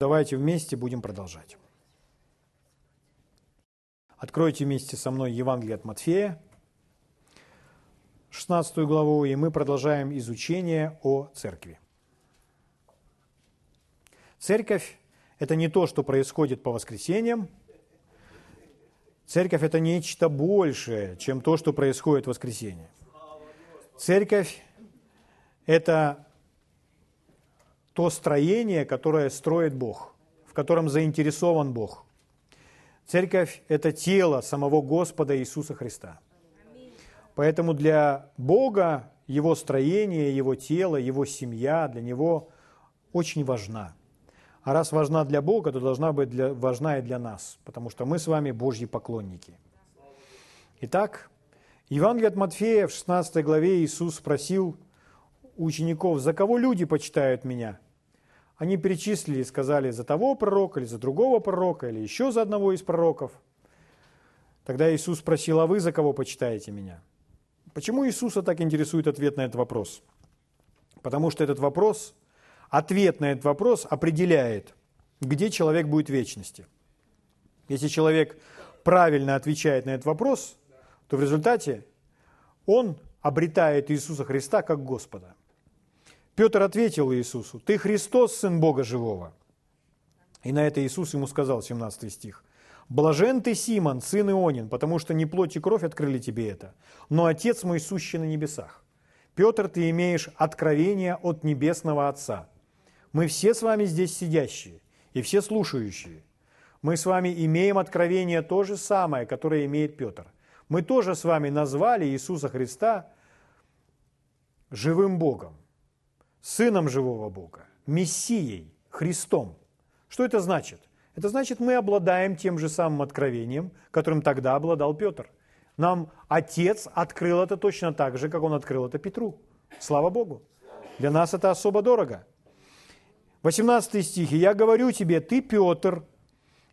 Давайте вместе будем продолжать. Откройте вместе со мной Евангелие от Матфея, 16 главу, и мы продолжаем изучение о церкви. Церковь – это не то, что происходит по воскресеньям. Церковь – это нечто большее, чем то, что происходит в воскресенье. Церковь – это то строение, которое строит Бог, в котором заинтересован Бог. Церковь – это тело самого Господа Иисуса Христа. Поэтому для Бога Его строение, Его тело, Его семья для Него очень важна. А раз важна для Бога, то должна быть для, важна и для нас, потому что мы с вами Божьи поклонники. Итак, Евангелие от Матфея в 16 главе Иисус спросил учеников, «За кого люди почитают Меня?» Они перечислили и сказали за того пророка, или за другого пророка, или еще за одного из пророков. Тогда Иисус спросил, а вы за кого почитаете меня? Почему Иисуса так интересует ответ на этот вопрос? Потому что этот вопрос, ответ на этот вопрос определяет, где человек будет в вечности. Если человек правильно отвечает на этот вопрос, то в результате он обретает Иисуса Христа как Господа. Петр ответил Иисусу, «Ты Христос, Сын Бога Живого». И на это Иисус ему сказал, 17 стих, «Блажен ты, Симон, сын Ионин, потому что не плоть и кровь открыли тебе это, но Отец мой сущий на небесах. Петр, ты имеешь откровение от Небесного Отца. Мы все с вами здесь сидящие и все слушающие. Мы с вами имеем откровение то же самое, которое имеет Петр. Мы тоже с вами назвали Иисуса Христа живым Богом. Сыном живого Бога, Мессией, Христом. Что это значит? Это значит, мы обладаем тем же самым откровением, которым тогда обладал Петр. Нам Отец открыл это точно так же, как Он открыл это Петру. Слава Богу. Для нас это особо дорого. 18 стих. «Я говорю тебе, ты Петр,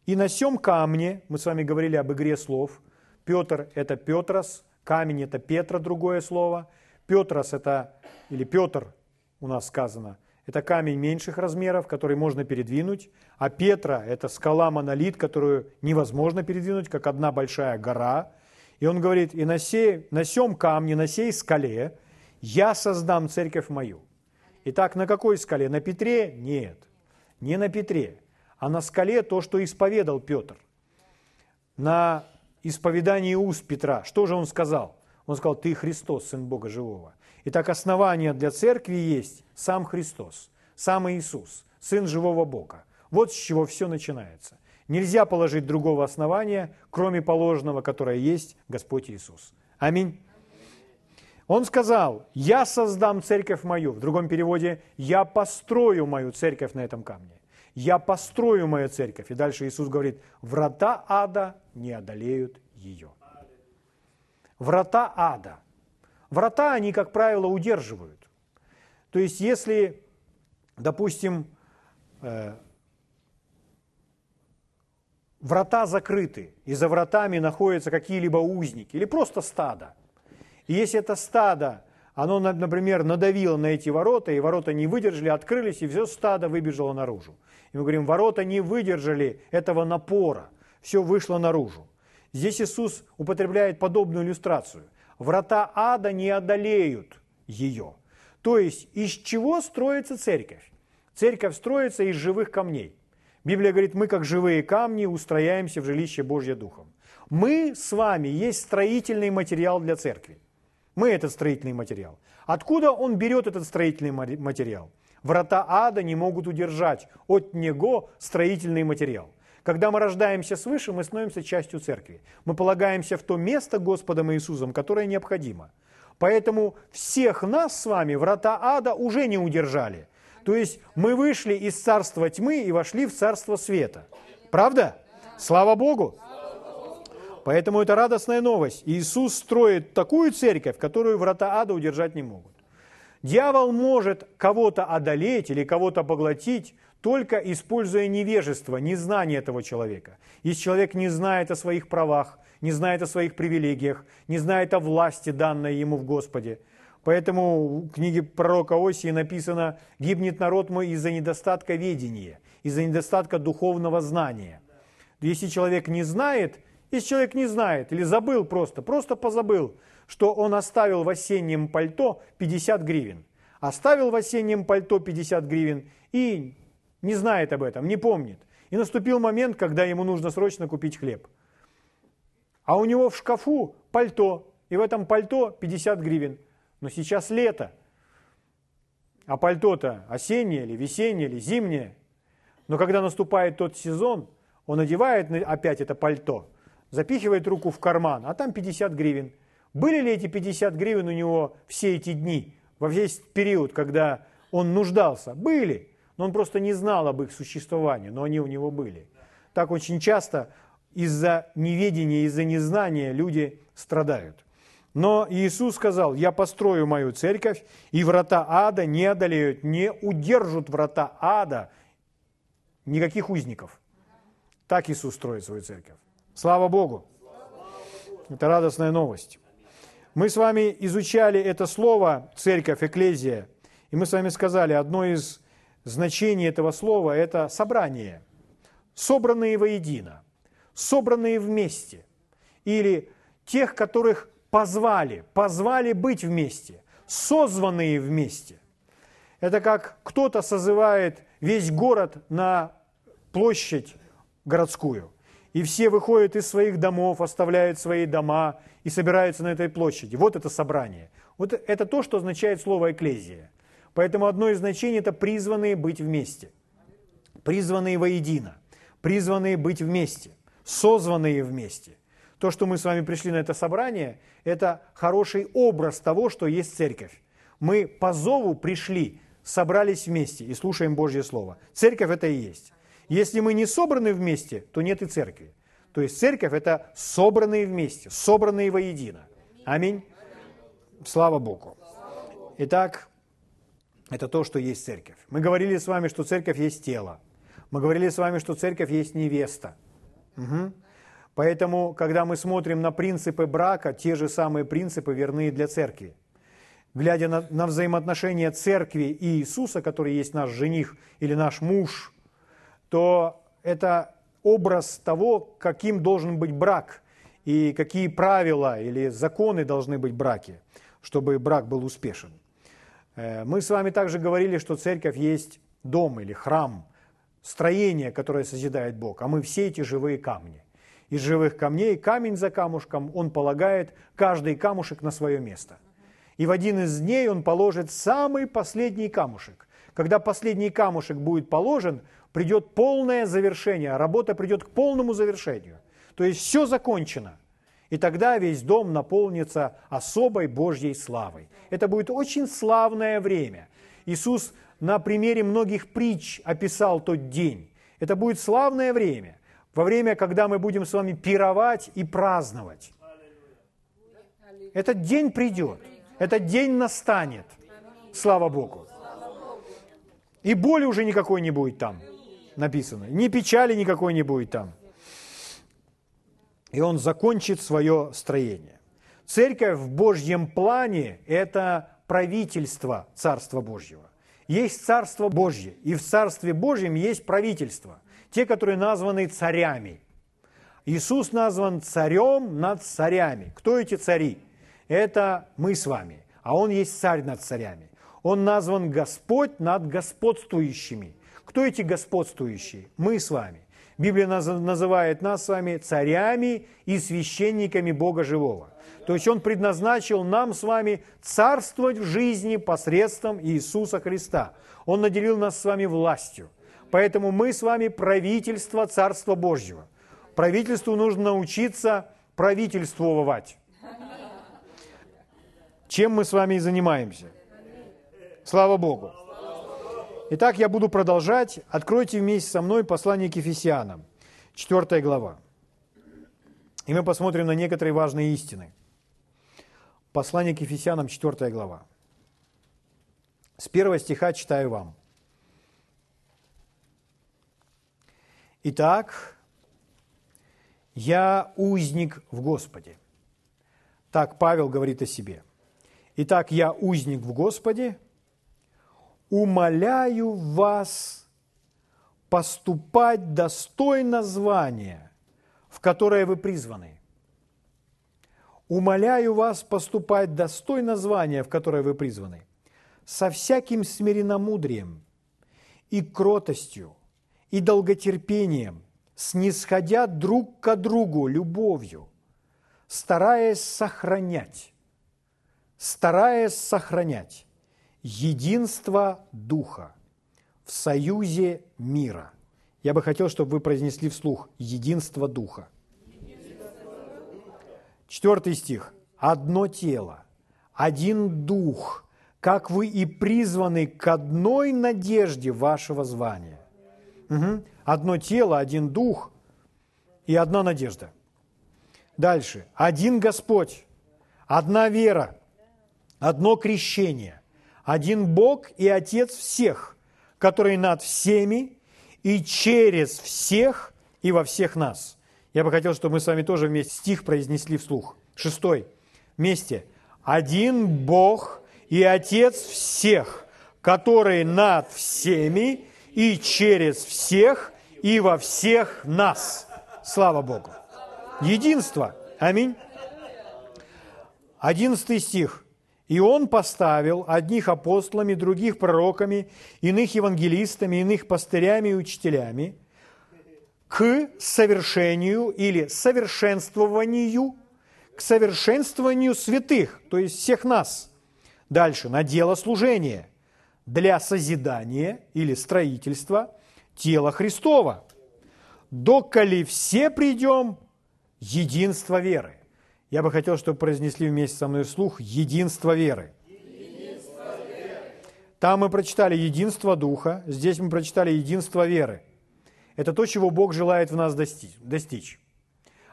и на сем камне...» Мы с вами говорили об игре слов. Петр – это Петрос, камень – это Петра, другое слово. Петрос – это, или Петр у нас сказано, это камень меньших размеров, который можно передвинуть, а Петра – это скала-монолит, которую невозможно передвинуть, как одна большая гора. И он говорит, и на, сей, на сем камне, на сей скале я создам церковь мою. Итак, на какой скале? На Петре? Нет, не на Петре, а на скале то, что исповедал Петр. На исповедании уст Петра, что же он сказал? Он сказал, ты Христос, Сын Бога Живого. Итак, основание для церкви есть сам Христос, сам Иисус, Сын живого Бога. Вот с чего все начинается. Нельзя положить другого основания, кроме положенного, которое есть Господь Иисус. Аминь. Он сказал, я создам церковь мою. В другом переводе, я построю мою церковь на этом камне. Я построю мою церковь. И дальше Иисус говорит, врата ада не одолеют ее. Врата ада врата они, как правило, удерживают. То есть, если, допустим, э, врата закрыты, и за вратами находятся какие-либо узники, или просто стадо, и если это стадо, оно, например, надавило на эти ворота, и ворота не выдержали, открылись, и все стадо выбежало наружу. И мы говорим, ворота не выдержали этого напора, все вышло наружу. Здесь Иисус употребляет подобную иллюстрацию врата ада не одолеют ее. То есть из чего строится церковь? Церковь строится из живых камней. Библия говорит, мы как живые камни устрояемся в жилище Божье Духом. Мы с вами есть строительный материал для церкви. Мы этот строительный материал. Откуда он берет этот строительный материал? Врата ада не могут удержать от него строительный материал. Когда мы рождаемся свыше, мы становимся частью церкви. Мы полагаемся в то место Господом Иисусом, которое необходимо. Поэтому всех нас с вами врата ада уже не удержали. То есть мы вышли из царства тьмы и вошли в царство света. Правда? Слава Богу! Поэтому это радостная новость. Иисус строит такую церковь, которую врата ада удержать не могут. Дьявол может кого-то одолеть или кого-то поглотить только используя невежество, незнание этого человека. Если человек не знает о своих правах, не знает о своих привилегиях, не знает о власти, данной ему в Господе. Поэтому в книге пророка Осии написано «Гибнет народ мой из-за недостатка ведения». из-за недостатка духовного знания. Если человек не знает, если человек не знает или забыл просто, просто позабыл, что он оставил в осеннем пальто 50 гривен. Оставил в осеннем пальто 50 гривен и не знает об этом, не помнит. И наступил момент, когда ему нужно срочно купить хлеб. А у него в шкафу пальто, и в этом пальто 50 гривен. Но сейчас лето, а пальто-то осеннее или весеннее или зимнее. Но когда наступает тот сезон, он одевает опять это пальто, запихивает руку в карман, а там 50 гривен. Были ли эти 50 гривен у него все эти дни, во весь период, когда он нуждался? Были, но он просто не знал об их существовании, но они у него были. Так очень часто из-за неведения, из-за незнания люди страдают. Но Иисус сказал, я построю мою церковь, и врата ада не одолеют, не удержат врата ада никаких узников. Так Иисус строит свою церковь. Слава Богу! Это радостная новость. Мы с вами изучали это слово «церковь», «экклезия», и мы с вами сказали, одно из значений этого слова – это собрание, собранные воедино, собранные вместе, или тех, которых позвали, позвали быть вместе, созванные вместе. Это как кто-то созывает весь город на площадь городскую. И все выходят из своих домов, оставляют свои дома и собираются на этой площади. Вот это собрание. Вот это то, что означает слово «экклезия». Поэтому одно из значений – это призванные быть вместе. Призванные воедино. Призванные быть вместе. Созванные вместе. То, что мы с вами пришли на это собрание, это хороший образ того, что есть церковь. Мы по зову пришли, собрались вместе и слушаем Божье Слово. Церковь это и есть. Если мы не собраны вместе, то нет и церкви. То есть церковь – это собранные вместе, собранные воедино. Аминь. Слава Богу. Итак, это то, что есть церковь. Мы говорили с вами, что церковь есть тело. Мы говорили с вами, что церковь есть невеста. Угу. Поэтому, когда мы смотрим на принципы брака, те же самые принципы верны и для церкви. Глядя на, на взаимоотношения церкви и Иисуса, который есть наш жених или наш муж, то это образ того, каким должен быть брак и какие правила или законы должны быть в браке, чтобы брак был успешен. Э, мы с вами также говорили, что церковь есть дом или храм, строение, которое созидает Бог, а мы все эти живые камни. Из живых камней, камень за камушком, он полагает каждый камушек на свое место. И в один из дней он положит самый последний камушек. Когда последний камушек будет положен, придет полное завершение, работа придет к полному завершению. То есть все закончено. И тогда весь дом наполнится особой Божьей славой. Это будет очень славное время. Иисус на примере многих притч описал тот день. Это будет славное время, во время, когда мы будем с вами пировать и праздновать. Этот день придет, этот день настанет. Слава Богу. И боли уже никакой не будет там написано. Ни печали никакой не будет там. И он закончит свое строение. Церковь в Божьем плане – это правительство Царства Божьего. Есть Царство Божье, и в Царстве Божьем есть правительство. Те, которые названы царями. Иисус назван царем над царями. Кто эти цари? Это мы с вами, а Он есть царь над царями. Он назван Господь над господствующими. Кто эти господствующие? Мы с вами. Библия называет нас с вами царями и священниками Бога Живого. То есть Он предназначил нам с вами царствовать в жизни посредством Иисуса Христа. Он наделил нас с вами властью. Поэтому мы с вами правительство Царства Божьего. Правительству нужно научиться правительствовать. Чем мы с вами и занимаемся. Слава Богу. Итак, я буду продолжать. Откройте вместе со мной послание к Ефесянам, 4 глава. И мы посмотрим на некоторые важные истины. Послание к Ефесянам, 4 глава. С первого стиха читаю вам. Итак, я узник в Господе. Так Павел говорит о себе. Итак, я узник в Господе, умоляю вас поступать достойно звания, в которое вы призваны. Умоляю вас поступать достойно звания, в которое вы призваны, со всяким смиренномудрием и кротостью, и долготерпением, снисходя друг к другу любовью, стараясь сохранять, стараясь сохранять единство Духа в союзе мира. Я бы хотел, чтобы вы произнесли вслух «единство Духа». Четвертый стих. «Одно тело, один Дух, как вы и призваны к одной надежде вашего звания». Угу. Одно тело, один Дух и одна надежда. Дальше. Один Господь, одна вера, одно крещение, один Бог и Отец всех, который над всеми и через всех и во всех нас. Я бы хотел, чтобы мы с вами тоже вместе стих произнесли вслух. Шестой. Вместе. Один Бог и Отец всех, который над всеми и через всех и во всех нас. Слава Богу. Единство. Аминь. Одиннадцатый стих. И он поставил одних апостолами, других пророками, иных евангелистами, иных пастырями и учителями к совершению или совершенствованию, к совершенствованию святых, то есть всех нас. Дальше, на дело служения, для созидания или строительства тела Христова. Доколи все придем единство веры. Я бы хотел, чтобы произнесли вместе со мной вслух единство веры. Веры. Там мы прочитали единство Духа, здесь мы прочитали единство веры. Это то, чего Бог желает в нас достичь.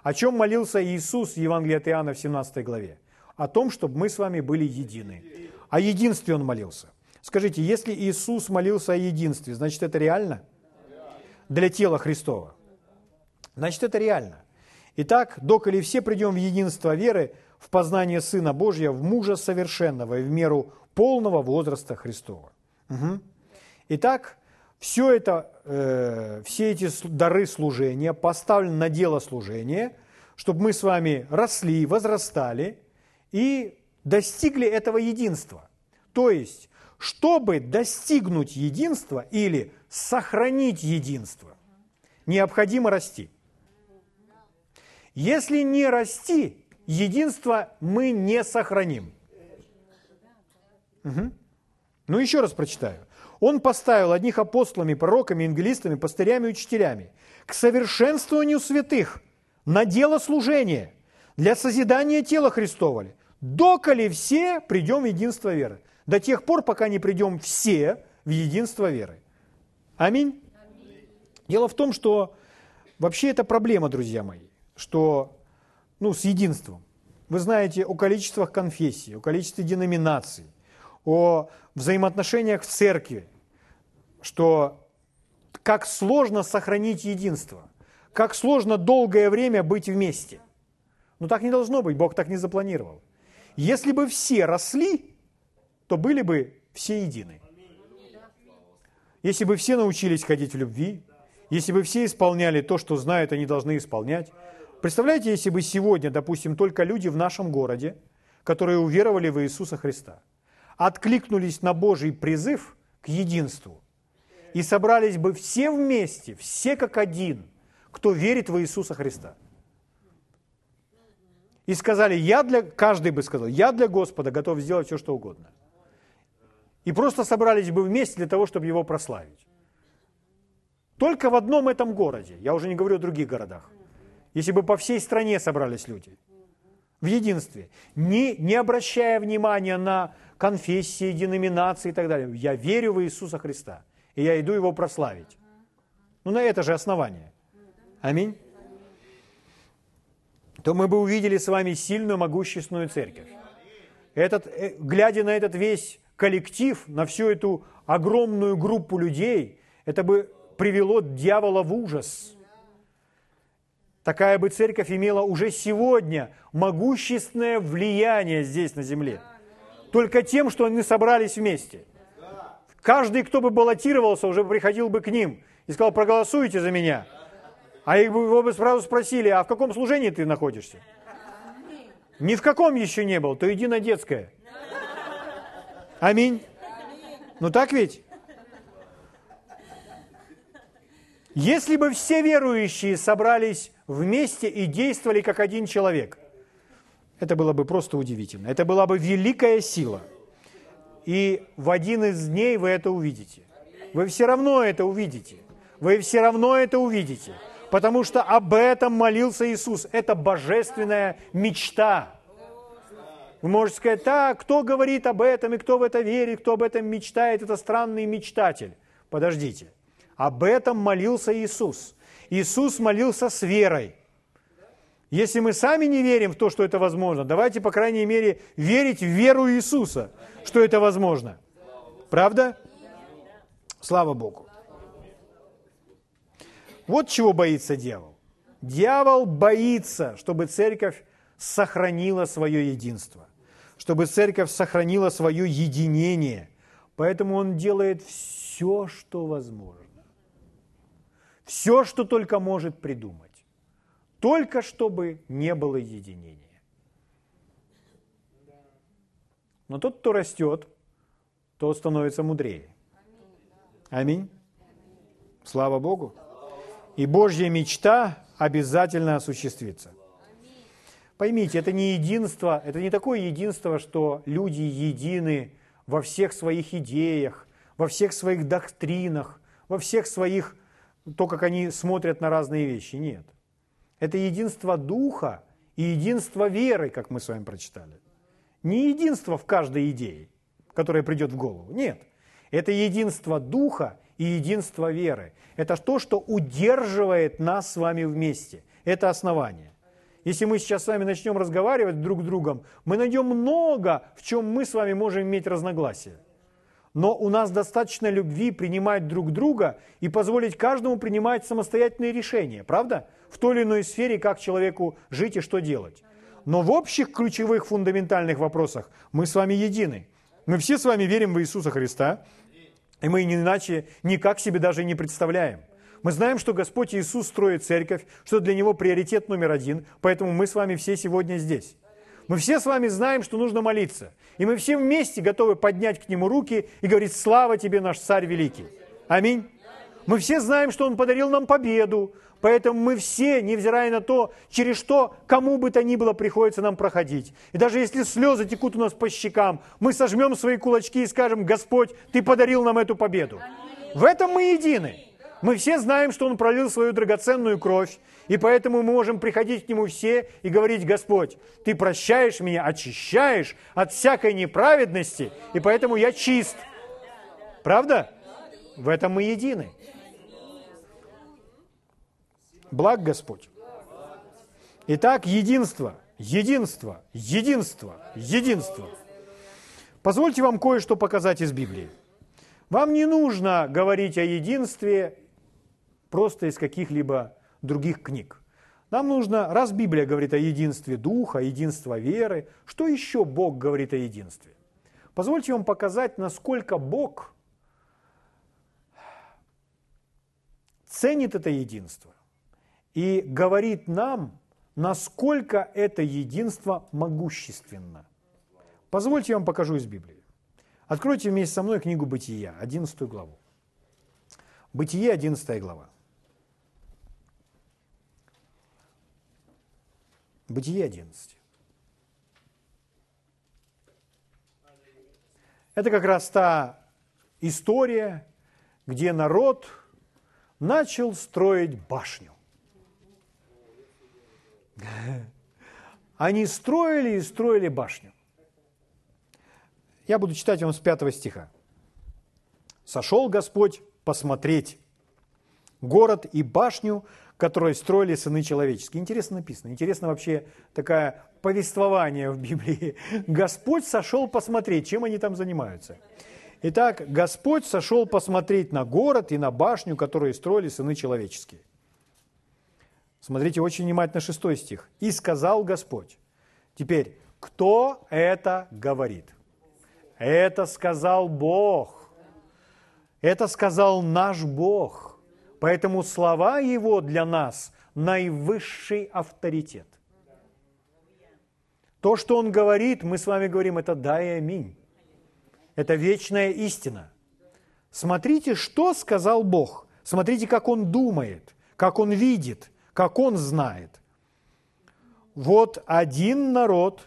О чем молился Иисус в Евангелии от Иоанна в 17 главе? О том, чтобы мы с вами были едины. О единстве Он молился. Скажите, если Иисус молился о единстве, значит это реально? Для тела Христова. Значит это реально. Итак, доколе все придем в единство веры, в познание Сына Божьего, в мужа совершенного и в меру полного возраста Христова. Угу. Итак, все это, э, все эти дары служения поставлены на дело служения, чтобы мы с вами росли, возрастали и достигли этого единства. То есть, чтобы достигнуть единства или сохранить единство, необходимо расти – если не расти, единство мы не сохраним. Угу. Ну, еще раз прочитаю. Он поставил одних апостолами, пророками, евангелистами, пастырями и учителями к совершенствованию святых, на дело служения, для созидания тела Христова. Доколе все придем в единство веры. До тех пор, пока не придем все в единство веры. Аминь. Аминь. Дело в том, что вообще это проблема, друзья мои что, ну, с единством. Вы знаете о количествах конфессий, о количестве деноминаций, о взаимоотношениях в церкви, что как сложно сохранить единство, как сложно долгое время быть вместе. Но так не должно быть, Бог так не запланировал. Если бы все росли, то были бы все едины. Если бы все научились ходить в любви, если бы все исполняли то, что знают, они должны исполнять, Представляете, если бы сегодня, допустим, только люди в нашем городе, которые уверовали в Иисуса Христа, откликнулись на Божий призыв к единству и собрались бы все вместе, все как один, кто верит в Иисуса Христа. И сказали, я для, каждый бы сказал, я для Господа готов сделать все, что угодно. И просто собрались бы вместе для того, чтобы его прославить. Только в одном этом городе, я уже не говорю о других городах – если бы по всей стране собрались люди в единстве, не, не обращая внимания на конфессии, деноминации и так далее. Я верю в Иисуса Христа, и я иду Его прославить. Ну, на это же основание. Аминь. То мы бы увидели с вами сильную, могущественную церковь. Этот, э, глядя на этот весь коллектив, на всю эту огромную группу людей, это бы привело дьявола в ужас – Такая бы церковь имела уже сегодня могущественное влияние здесь на земле. Только тем, что они собрались вместе. Каждый, кто бы баллотировался, уже приходил бы к ним и сказал, проголосуйте за меня. А его бы сразу спросили, а в каком служении ты находишься? Ни в каком еще не был, то иди на детское. Аминь. Ну так ведь? Если бы все верующие собрались вместе и действовали как один человек, это было бы просто удивительно. Это была бы великая сила. И в один из дней вы это увидите. Вы все равно это увидите. Вы все равно это увидите. Потому что об этом молился Иисус. Это божественная мечта. Вы можете сказать, так, кто говорит об этом и кто в это верит, кто об этом мечтает, это странный мечтатель. Подождите. Об этом молился Иисус. Иисус молился с верой. Если мы сами не верим в то, что это возможно, давайте, по крайней мере, верить в веру Иисуса, что это возможно. Правда? Слава Богу. Вот чего боится дьявол. Дьявол боится, чтобы церковь сохранила свое единство, чтобы церковь сохранила свое единение. Поэтому он делает все, что возможно. Все, что только может придумать. Только чтобы не было единения. Но тот, кто растет, тот становится мудрее. Аминь. Слава Богу. И Божья мечта обязательно осуществится. Поймите, это не единство, это не такое единство, что люди едины во всех своих идеях, во всех своих доктринах, во всех своих, то, как они смотрят на разные вещи. Нет. Это единство духа и единство веры, как мы с вами прочитали. Не единство в каждой идее, которая придет в голову. Нет. Это единство духа и единство веры. Это то, что удерживает нас с вами вместе. Это основание. Если мы сейчас с вами начнем разговаривать друг с другом, мы найдем много, в чем мы с вами можем иметь разногласия. Но у нас достаточно любви принимать друг друга и позволить каждому принимать самостоятельные решения, правда? В той или иной сфере, как человеку жить и что делать. Но в общих ключевых фундаментальных вопросах мы с вами едины. Мы все с вами верим в Иисуса Христа, и мы иначе никак себе даже не представляем. Мы знаем, что Господь Иисус строит церковь, что для Него приоритет номер один, поэтому мы с вами все сегодня здесь. Мы все с вами знаем, что нужно молиться. И мы все вместе готовы поднять к Нему руки и говорить «Слава Тебе, наш Царь Великий». Аминь. Мы все знаем, что Он подарил нам победу, Поэтому мы все, невзирая на то, через что кому бы то ни было приходится нам проходить. И даже если слезы текут у нас по щекам, мы сожмем свои кулачки и скажем, Господь, Ты подарил нам эту победу. В этом мы едины. Мы все знаем, что Он пролил свою драгоценную кровь, и поэтому мы можем приходить к Нему все и говорить, Господь, Ты прощаешь меня, очищаешь от всякой неправедности, и поэтому я чист. Правда? В этом мы едины. Благ Господь. Итак, единство, единство, единство, единство. Позвольте вам кое-что показать из Библии. Вам не нужно говорить о единстве просто из каких-либо других книг. Нам нужно, раз Библия говорит о единстве духа, единстве веры, что еще Бог говорит о единстве? Позвольте вам показать, насколько Бог ценит это единство и говорит нам, насколько это единство могущественно. Позвольте я вам покажу из Библии. Откройте вместе со мной книгу Бытия, 11 главу. Бытие, 11 глава. Бытие 11. Это как раз та история, где народ начал строить башню. Они строили и строили башню. Я буду читать вам с пятого стиха. «Сошел Господь посмотреть город и башню, которые строили сыны человеческие». Интересно написано. Интересно вообще такое повествование в Библии. Господь сошел посмотреть, чем они там занимаются. Итак, Господь сошел посмотреть на город и на башню, которые строили сыны человеческие. Смотрите очень внимательно шестой стих. «И сказал Господь». Теперь, кто это говорит? Это сказал Бог. Это сказал наш Бог. Поэтому слова Его для нас наивысший авторитет. То, что Он говорит, мы с вами говорим, это да и аминь. Это вечная истина. Смотрите, что сказал Бог. Смотрите, как Он думает, как Он видит, как Он знает. Вот один народ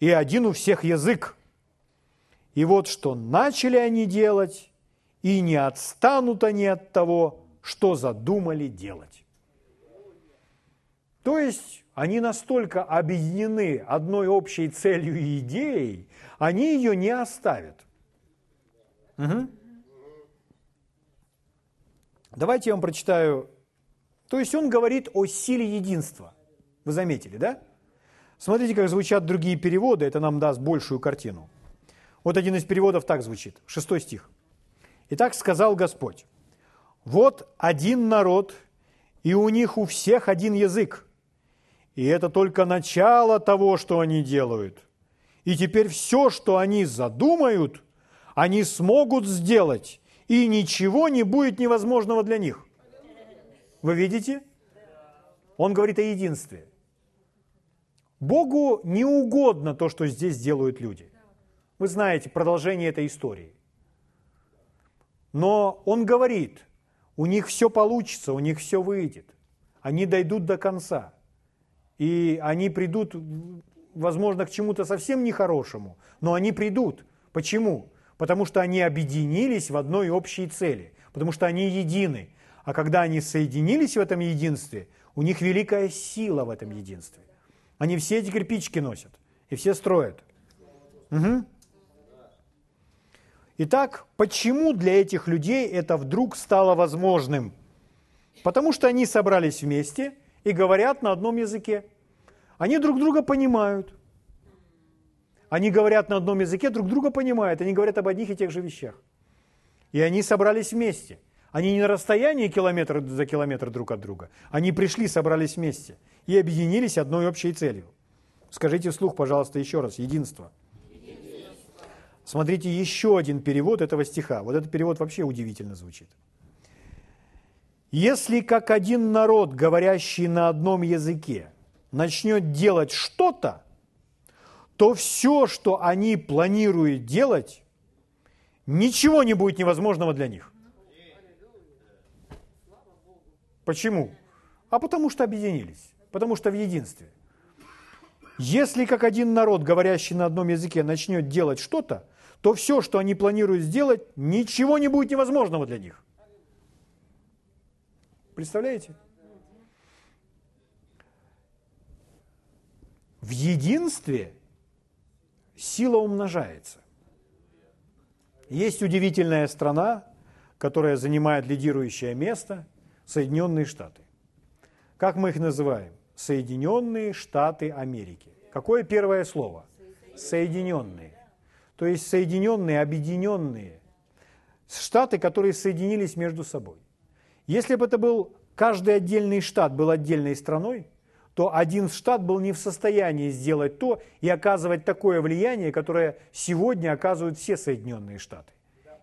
и один у всех язык. И вот что начали они делать, и не отстанут они от того, что задумали делать. То есть они настолько объединены одной общей целью и идеей, они ее не оставят. Угу. Давайте я вам прочитаю. То есть он говорит о силе единства. Вы заметили, да? Смотрите, как звучат другие переводы, это нам даст большую картину. Вот один из переводов так звучит, шестой стих. «Итак сказал Господь, вот один народ, и у них у всех один язык, и это только начало того, что они делают. И теперь все, что они задумают, они смогут сделать, и ничего не будет невозможного для них. Вы видите? Он говорит о единстве. Богу не угодно то, что здесь делают люди. Вы знаете продолжение этой истории. Но Он говорит, у них все получится, у них все выйдет. Они дойдут до конца. И они придут, возможно, к чему-то совсем нехорошему, но они придут. Почему? Потому что они объединились в одной общей цели, потому что они едины. А когда они соединились в этом единстве, у них великая сила в этом единстве. Они все эти кирпичики носят и все строят. Угу. Итак, почему для этих людей это вдруг стало возможным? Потому что они собрались вместе – и говорят на одном языке. Они друг друга понимают. Они говорят на одном языке, друг друга понимают. Они говорят об одних и тех же вещах. И они собрались вместе. Они не на расстоянии километр за километр друг от друга. Они пришли, собрались вместе и объединились одной общей целью. Скажите вслух, пожалуйста, еще раз. Единство. Смотрите еще один перевод этого стиха. Вот этот перевод вообще удивительно звучит. Если как один народ, говорящий на одном языке, начнет делать что-то, то все, что они планируют делать, ничего не будет невозможного для них. Почему? А потому что объединились, потому что в единстве. Если как один народ, говорящий на одном языке, начнет делать что-то, то все, что они планируют сделать, ничего не будет невозможного для них. Представляете? В единстве сила умножается. Есть удивительная страна, которая занимает лидирующее место – Соединенные Штаты. Как мы их называем? Соединенные Штаты Америки. Какое первое слово? Соединенные. То есть соединенные, объединенные. Штаты, которые соединились между собой. Если бы это был каждый отдельный штат был отдельной страной, то один штат был не в состоянии сделать то и оказывать такое влияние, которое сегодня оказывают все Соединенные Штаты.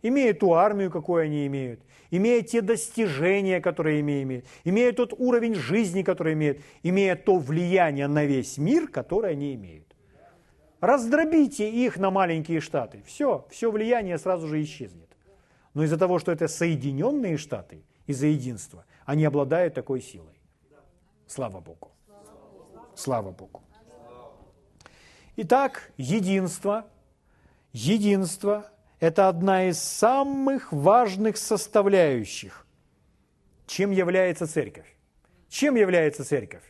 Имея ту армию, какую они имеют, имея те достижения, которые имеют, имея тот уровень жизни, который имеют, имея то влияние на весь мир, которое они имеют. Раздробите их на маленькие штаты. Все, все влияние сразу же исчезнет. Но из-за того, что это Соединенные Штаты – из-за единства. Они обладают такой силой. Слава Богу. Слава Богу. Итак, единство. Единство – это одна из самых важных составляющих. Чем является церковь? Чем является церковь?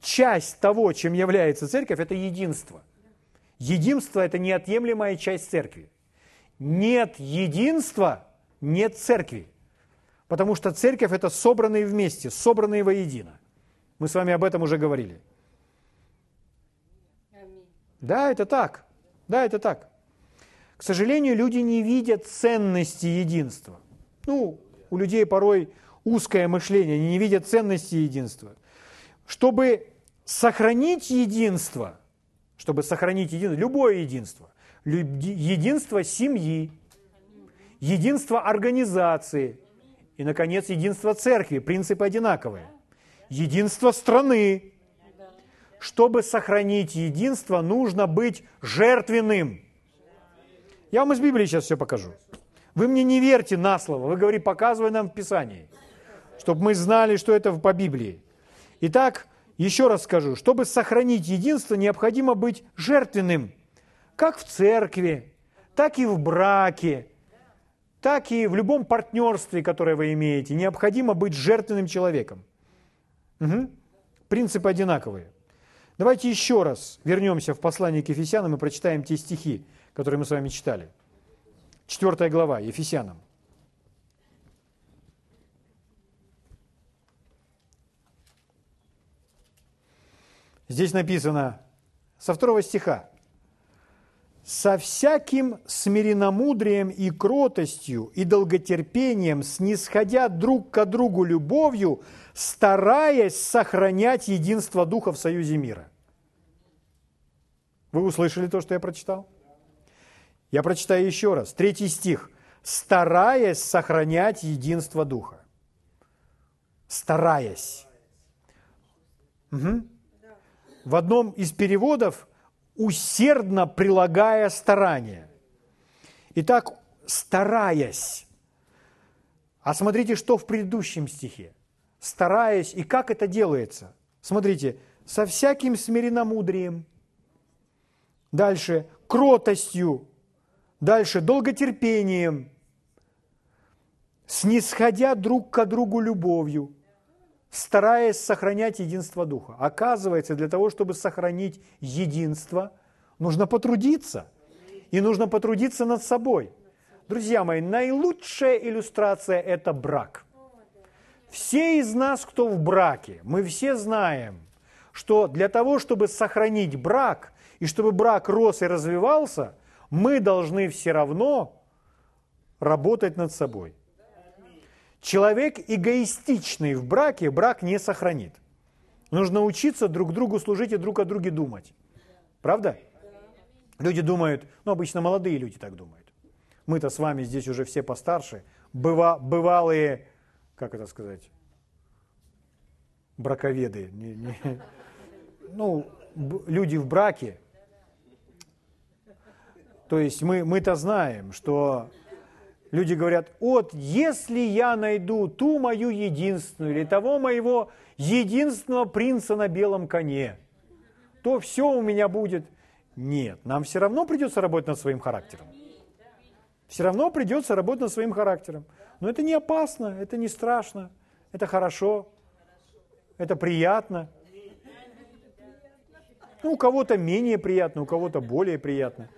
Часть того, чем является церковь, это единство. Единство – это неотъемлемая часть церкви. Нет единства – нет церкви. Потому что церковь – это собранные вместе, собранные воедино. Мы с вами об этом уже говорили. Да, это так. Да, это так. К сожалению, люди не видят ценности единства. Ну, у людей порой узкое мышление, они не видят ценности единства. Чтобы сохранить единство, чтобы сохранить единство, любое единство, единство семьи, единство организации – И, наконец, единство церкви, принципы одинаковые. Единство страны. Чтобы сохранить единство, нужно быть жертвенным. Я вам из Библии сейчас все покажу. Вы мне не верьте на слово, вы говорите, показывай нам в Писании, чтобы мы знали, что это по Библии. Итак, еще раз скажу, чтобы сохранить единство, необходимо быть жертвенным, как в церкви, так и в браке, так и в любом партнерстве, которое вы имеете. Необходимо быть жертвенным человеком. Угу. Принципы одинаковые. Давайте еще раз вернемся в послание к Ефесянам и прочитаем те стихи, которые мы с вами читали. Четвертая глава, Ефесянам. Здесь написано со второго стиха. «Со всяким смиренномудрием и кротостью и долготерпением, снисходя друг к другу любовью, стараясь сохранять единство Духа в союзе мира». Вы услышали то, что я прочитал? Я прочитаю еще раз. Третий стих. «Стараясь сохранять единство Духа». Стараясь. Угу в одном из переводов усердно прилагая старания. Итак, стараясь. А смотрите, что в предыдущем стихе. Стараясь, и как это делается. Смотрите, со всяким смиренномудрием. Дальше, кротостью. Дальше, долготерпением. Снисходя друг к другу любовью стараясь сохранять единство Духа. Оказывается, для того, чтобы сохранить единство, нужно потрудиться. И нужно потрудиться над собой. Друзья мои, наилучшая иллюстрация – это брак. Все из нас, кто в браке, мы все знаем, что для того, чтобы сохранить брак, и чтобы брак рос и развивался, мы должны все равно работать над собой – Человек эгоистичный в браке брак не сохранит. Нужно учиться друг другу служить и друг о друге думать. Правда? Люди думают, ну обычно молодые люди так думают. Мы-то с вами здесь уже все постарше, быва, бывалые, как это сказать, браковеды. Не, не, ну, люди в браке. То есть мы, мы-то знаем, что Люди говорят, вот если я найду ту мою единственную или того моего единственного принца на белом коне, то все у меня будет. Нет, нам все равно придется работать над своим характером. Все равно придется работать над своим характером. Но это не опасно, это не страшно, это хорошо, это приятно. Ну, у кого-то менее приятно, у кого-то более приятно.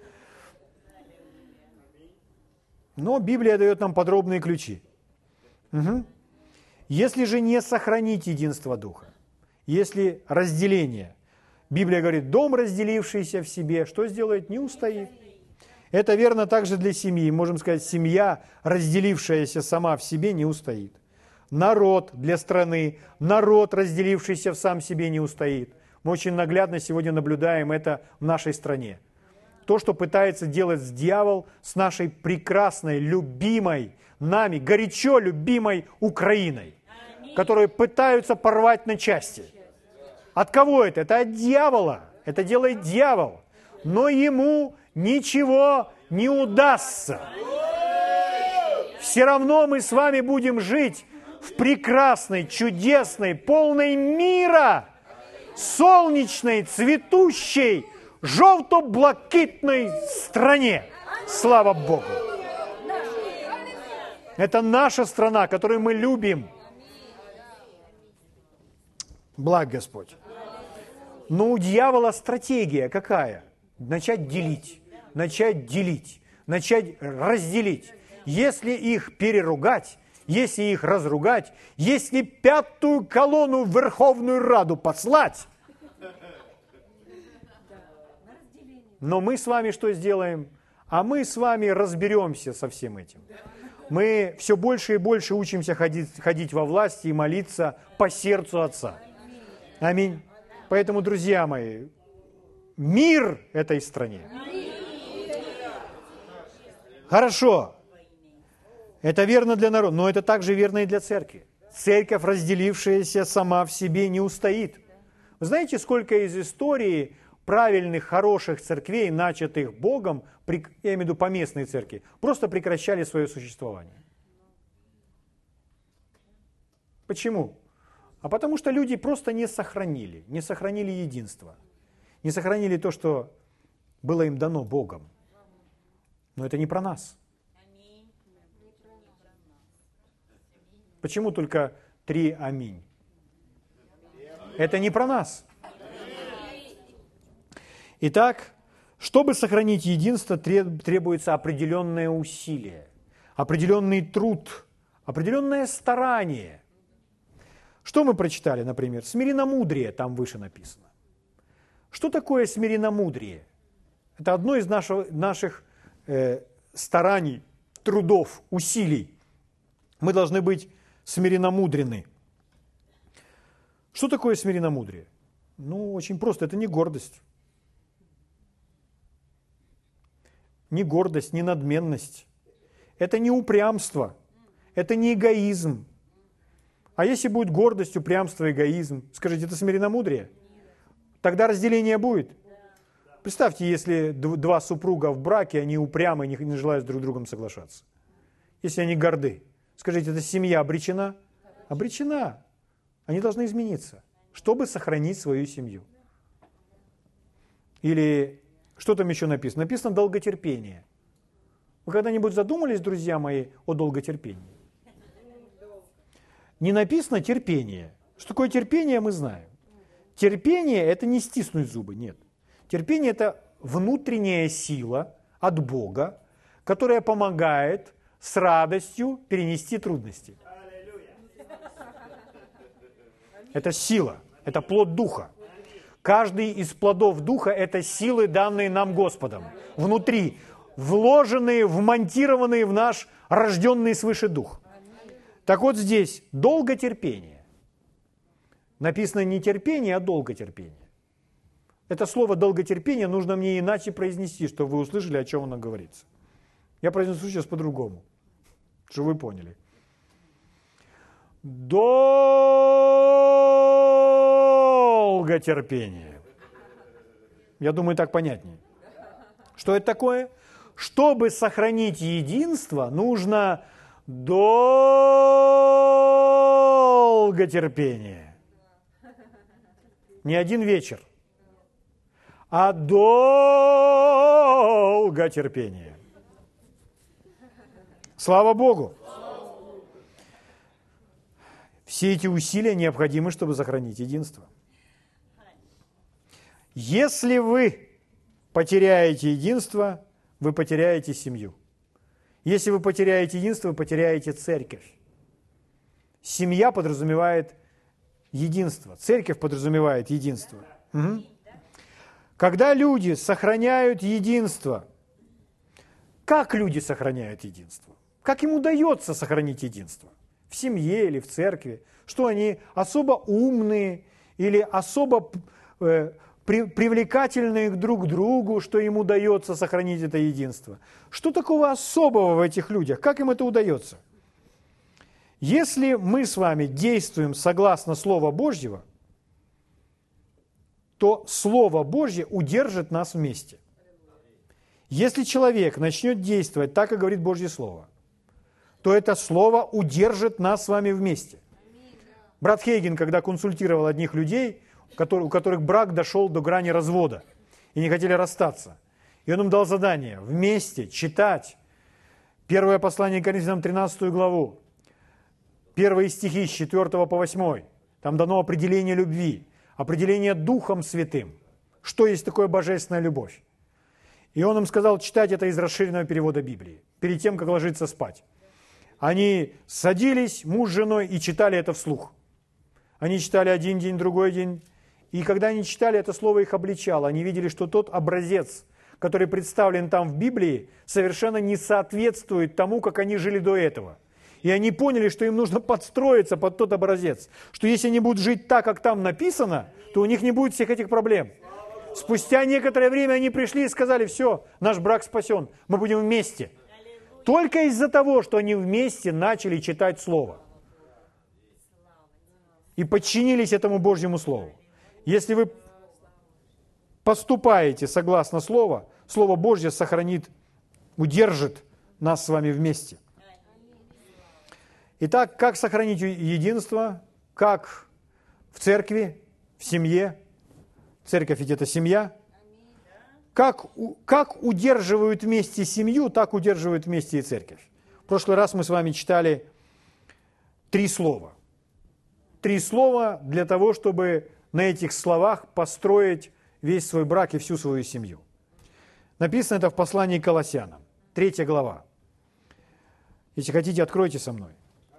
Но Библия дает нам подробные ключи. Угу. Если же не сохранить единство Духа, если разделение, Библия говорит, дом, разделившийся в себе, что сделает? Не устоит. Это верно также для семьи. Можем сказать, семья, разделившаяся сама в себе, не устоит. Народ для страны, народ, разделившийся в сам себе, не устоит. Мы очень наглядно сегодня наблюдаем это в нашей стране то, что пытается делать дьявол с нашей прекрасной, любимой, нами, горячо любимой Украиной, которую пытаются порвать на части. От кого это? Это от дьявола. Это делает дьявол. Но ему ничего не удастся. Все равно мы с вами будем жить в прекрасной, чудесной, полной мира, солнечной, цветущей, желто-блакитной стране. Слава Богу! Это наша страна, которую мы любим. Благ Господь. Но у дьявола стратегия какая? Начать делить, начать делить, начать разделить. Если их переругать, если их разругать, если пятую колонну в Верховную Раду послать, Но мы с вами что сделаем? А мы с вами разберемся со всем этим. Мы все больше и больше учимся ходить, ходить во власти и молиться по сердцу Отца. Аминь. Поэтому, друзья мои, мир этой стране. Хорошо. Это верно для народа, но это также верно и для церкви. Церковь, разделившаяся сама в себе, не устоит. Вы знаете, сколько из истории правильных, хороших церквей, начатых Богом, я имею в виду поместные церкви, просто прекращали свое существование? Почему? А потому что люди просто не сохранили, не сохранили единство, не сохранили то, что было им дано Богом. Но это не про нас. Почему только три аминь? Это не про нас. Итак, чтобы сохранить единство, требуется определенное усилие, определенный труд, определенное старание. Что мы прочитали, например? Смиренномудрие там выше написано. Что такое смиренномудрие? Это одно из наших, наших э, стараний, трудов, усилий. Мы должны быть смиренномудрены. Что такое смиренномудрие? Ну, очень просто, это не гордость. Не гордость, не надменность. Это не упрямство. Это не эгоизм. А если будет гордость, упрямство, эгоизм, скажите, это смиренномудрие? Тогда разделение будет. Представьте, если два супруга в браке, они упрямы, не желают с друг другом соглашаться. Если они горды. Скажите, эта семья обречена? Обречена. Они должны измениться, чтобы сохранить свою семью. Или что там еще написано? Написано долготерпение. Вы когда-нибудь задумались, друзья мои, о долготерпении? Не написано терпение. Что такое терпение, мы знаем. Терпение – это не стиснуть зубы, нет. Терпение – это внутренняя сила от Бога, которая помогает с радостью перенести трудности. Это сила, это плод Духа. Каждый из плодов Духа – это силы, данные нам Господом. Внутри, вложенные, вмонтированные в наш рожденный свыше Дух. Так вот здесь долготерпение. Написано не терпение, а долготерпение. Это слово долготерпение нужно мне иначе произнести, чтобы вы услышали, о чем оно говорится. Я произнесу сейчас по-другому, чтобы вы поняли. Долготерпение. Я думаю, так понятнее. Что это такое? Чтобы сохранить единство, нужно долготерпение. Не один вечер, а долготерпение. Слава Богу! Все эти усилия необходимы, чтобы сохранить единство. Если вы потеряете единство, вы потеряете семью. Если вы потеряете единство, вы потеряете церковь. Семья подразумевает единство, церковь подразумевает единство. Угу. Когда люди сохраняют единство, как люди сохраняют единство? Как им удается сохранить единство? В семье или в церкви? Что они особо умные или особо э, при, привлекательные друг к другу, что им удается сохранить это единство? Что такого особого в этих людях? Как им это удается? Если мы с вами действуем согласно Слова Божьего, то Слово Божье удержит нас вместе. Если человек начнет действовать так, как говорит Божье Слово – то это слово удержит нас с вами вместе. Брат Хейген, когда консультировал одних людей, у которых брак дошел до грани развода и не хотели расстаться, и он им дал задание вместе читать первое послание Коринфянам 13 главу, первые стихи с 4 по 8. Там дано определение любви, определение Духом Святым. Что есть такое божественная любовь? И он им сказал читать это из расширенного перевода Библии, перед тем, как ложиться спать. Они садились, муж с женой, и читали это вслух. Они читали один день, другой день. И когда они читали, это слово их обличало. Они видели, что тот образец, который представлен там в Библии, совершенно не соответствует тому, как они жили до этого. И они поняли, что им нужно подстроиться под тот образец. Что если они будут жить так, как там написано, то у них не будет всех этих проблем. Спустя некоторое время они пришли и сказали, все, наш брак спасен, мы будем вместе – Только из-за того, что они вместе начали читать Слово. И подчинились этому Божьему Слову. Если вы поступаете согласно Слову, Слово Божье сохранит, удержит нас с вами вместе. Итак, как сохранить единство? Как в церкви, в семье? Церковь ведь это семья. Как, как удерживают вместе семью, так удерживают вместе и церковь. В прошлый раз мы с вами читали три слова. Три слова для того, чтобы на этих словах построить весь свой брак и всю свою семью. Написано это в послании Колоссянам, третья глава. Если хотите, откройте со мной.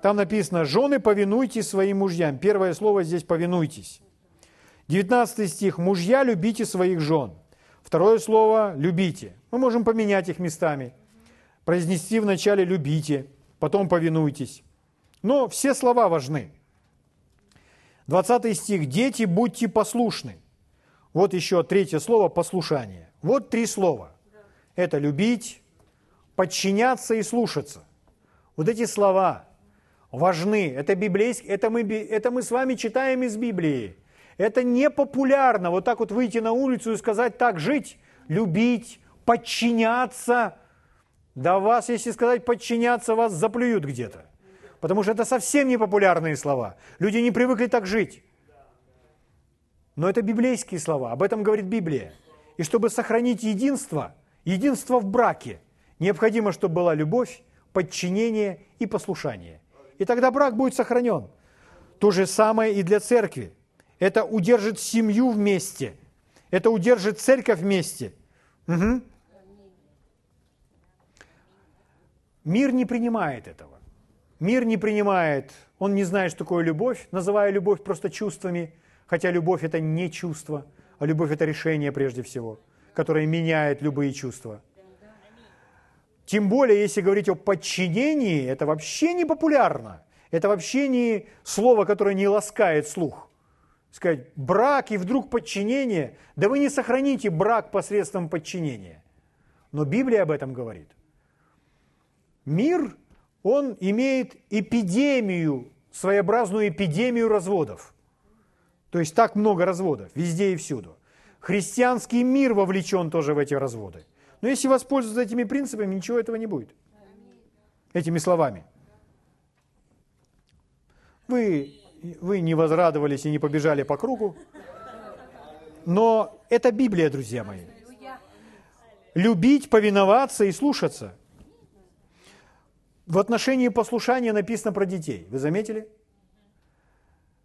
Там написано, жены, повинуйтесь своим мужьям. Первое слово здесь повинуйтесь. 19 стих, мужья, любите своих жен. Второе слово – любите. Мы можем поменять их местами. Произнести вначале «любите», потом «повинуйтесь». Но все слова важны. 20 стих «Дети, будьте послушны». Вот еще третье слово «послушание». Вот три слова. Это «любить», «подчиняться» и «слушаться». Вот эти слова важны. Это библейские, это мы, это мы с вами читаем из Библии. Это не популярно вот так вот выйти на улицу и сказать так жить, любить, подчиняться. Да вас, если сказать подчиняться, вас заплюют где-то. Потому что это совсем не популярные слова. Люди не привыкли так жить. Но это библейские слова, об этом говорит Библия. И чтобы сохранить единство, единство в браке, необходимо, чтобы была любовь, подчинение и послушание. И тогда брак будет сохранен. То же самое и для церкви. Это удержит семью вместе. Это удержит церковь вместе. Угу. Мир не принимает этого. Мир не принимает, он не знает, что такое любовь, называя любовь просто чувствами, хотя любовь это не чувство, а любовь это решение прежде всего, которое меняет любые чувства. Тем более, если говорить о подчинении, это вообще не популярно. Это вообще не слово, которое не ласкает слух сказать, брак и вдруг подчинение, да вы не сохраните брак посредством подчинения. Но Библия об этом говорит. Мир, он имеет эпидемию, своеобразную эпидемию разводов. То есть так много разводов, везде и всюду. Христианский мир вовлечен тоже в эти разводы. Но если воспользоваться этими принципами, ничего этого не будет. Этими словами. Вы вы не возрадовались и не побежали по кругу. Но это Библия, друзья мои. Любить, повиноваться и слушаться. В отношении послушания написано про детей. Вы заметили?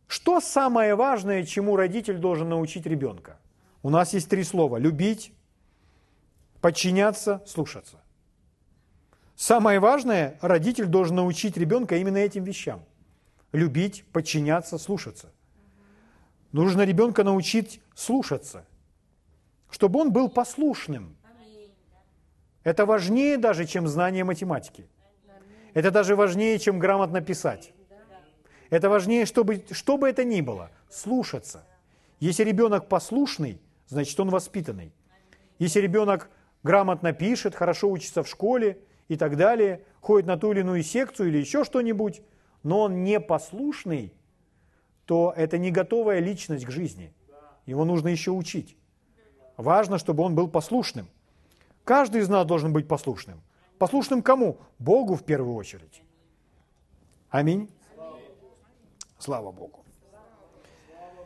Что самое важное, чему родитель должен научить ребенка? У нас есть три слова. Любить, подчиняться, слушаться. Самое важное, родитель должен научить ребенка именно этим вещам любить, подчиняться, слушаться. Нужно ребенка научить слушаться, чтобы он был послушным. Это важнее даже, чем знание математики. Это даже важнее, чем грамотно писать. Это важнее, чтобы, что бы это ни было, слушаться. Если ребенок послушный, значит он воспитанный. Если ребенок грамотно пишет, хорошо учится в школе и так далее, ходит на ту или иную секцию или еще что-нибудь, но он не послушный, то это не готовая личность к жизни. Его нужно еще учить. Важно, чтобы он был послушным. Каждый из нас должен быть послушным. Послушным кому? Богу в первую очередь. Аминь. Слава Богу.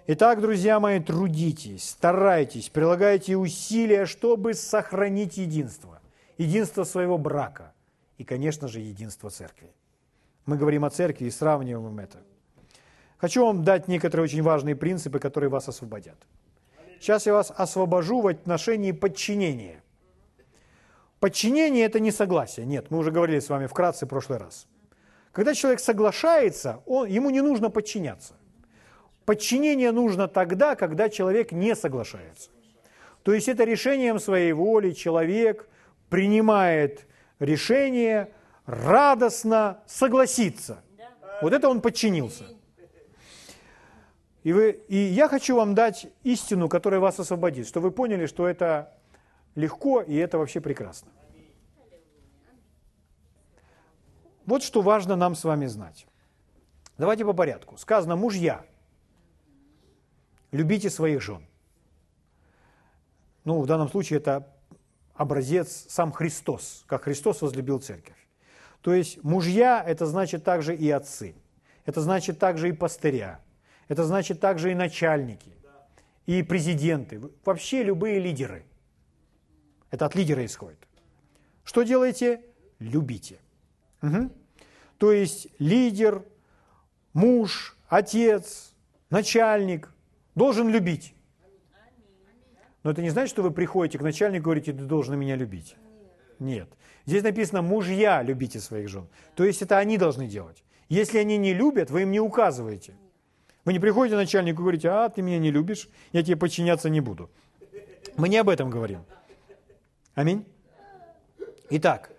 Итак, друзья мои, трудитесь, старайтесь, прилагайте усилия, чтобы сохранить единство. Единство своего брака и, конечно же, единство церкви. Мы говорим о церкви и сравниваем это. Хочу вам дать некоторые очень важные принципы, которые вас освободят. Сейчас я вас освобожу в отношении подчинения. Подчинение – это не согласие. Нет, мы уже говорили с вами вкратце в прошлый раз. Когда человек соглашается, он, ему не нужно подчиняться. Подчинение нужно тогда, когда человек не соглашается. То есть это решением своей воли человек принимает решение радостно согласиться. Вот это он подчинился. И, вы, и я хочу вам дать истину, которая вас освободит, что вы поняли, что это легко и это вообще прекрасно. вот что важно нам с вами знать. Давайте по порядку. Сказано, мужья, любите своих жен. Ну, в данном случае это образец сам Христос, как Христос возлюбил церковь. То есть мужья – это значит также и отцы, это значит также и пастыря, это значит также и начальники, и президенты, вообще любые лидеры. Это от лидера исходит. Что делаете? Любите. Угу. То есть лидер, муж, отец, начальник должен любить. Но это не значит, что вы приходите к начальнику и говорите, ты должен меня любить. Нет. Здесь написано, мужья любите своих жен. То есть это они должны делать. Если они не любят, вы им не указываете. Вы не приходите к начальнику и говорите, а, ты меня не любишь, я тебе подчиняться не буду. Мы не об этом говорим. Аминь. Итак,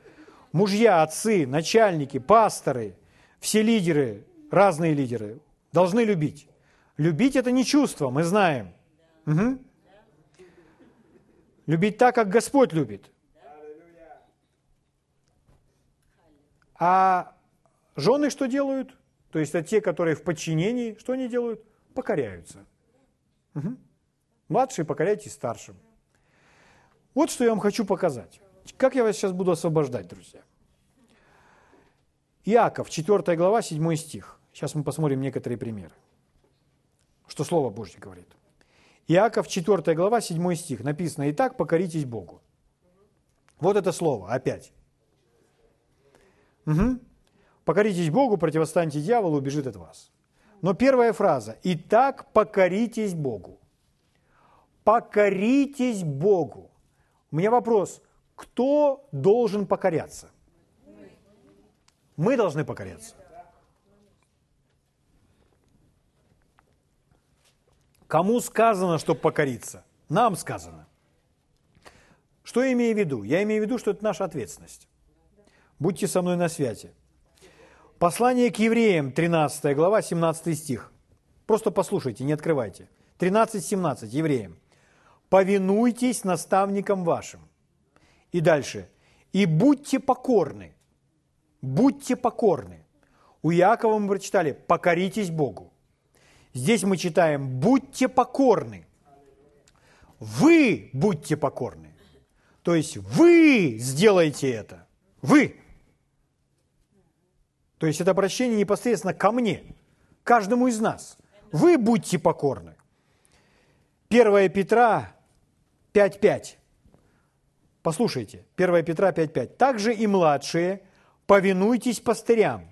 мужья, отцы, начальники, пасторы, все лидеры, разные лидеры, должны любить. Любить – это не чувство, мы знаем. Угу. Любить так, как Господь любит. А жены что делают? То есть это те, которые в подчинении, что они делают? Покоряются. Угу. Младшие покоряйтесь старшим. Вот что я вам хочу показать. Как я вас сейчас буду освобождать, друзья? Иаков, 4 глава, 7 стих. Сейчас мы посмотрим некоторые примеры. Что Слово Божье говорит. Иаков, 4 глава, 7 стих. Написано, «Итак, покоритесь Богу». Вот это слово, опять. Угу. «Покоритесь Богу, противостаньте дьяволу, убежит от вас». Но первая фраза «Итак, покоритесь Богу». Покоритесь Богу. У меня вопрос, кто должен покоряться? Мы должны покоряться. Кому сказано, чтобы покориться? Нам сказано. Что я имею в виду? Я имею в виду, что это наша ответственность. Будьте со мной на связи. Послание к евреям, 13 глава, 17 стих. Просто послушайте, не открывайте. 13-17, евреям. «Повинуйтесь наставникам вашим». И дальше. «И будьте покорны, будьте покорны. У Иакова мы прочитали, покоритесь Богу. Здесь мы читаем, будьте покорны. Вы будьте покорны. То есть вы сделаете это. Вы. То есть это обращение непосредственно ко мне, каждому из нас. Вы будьте покорны. 1 Петра 5.5. Послушайте, 1 Петра 5.5. Также и младшие – повинуйтесь пастырям.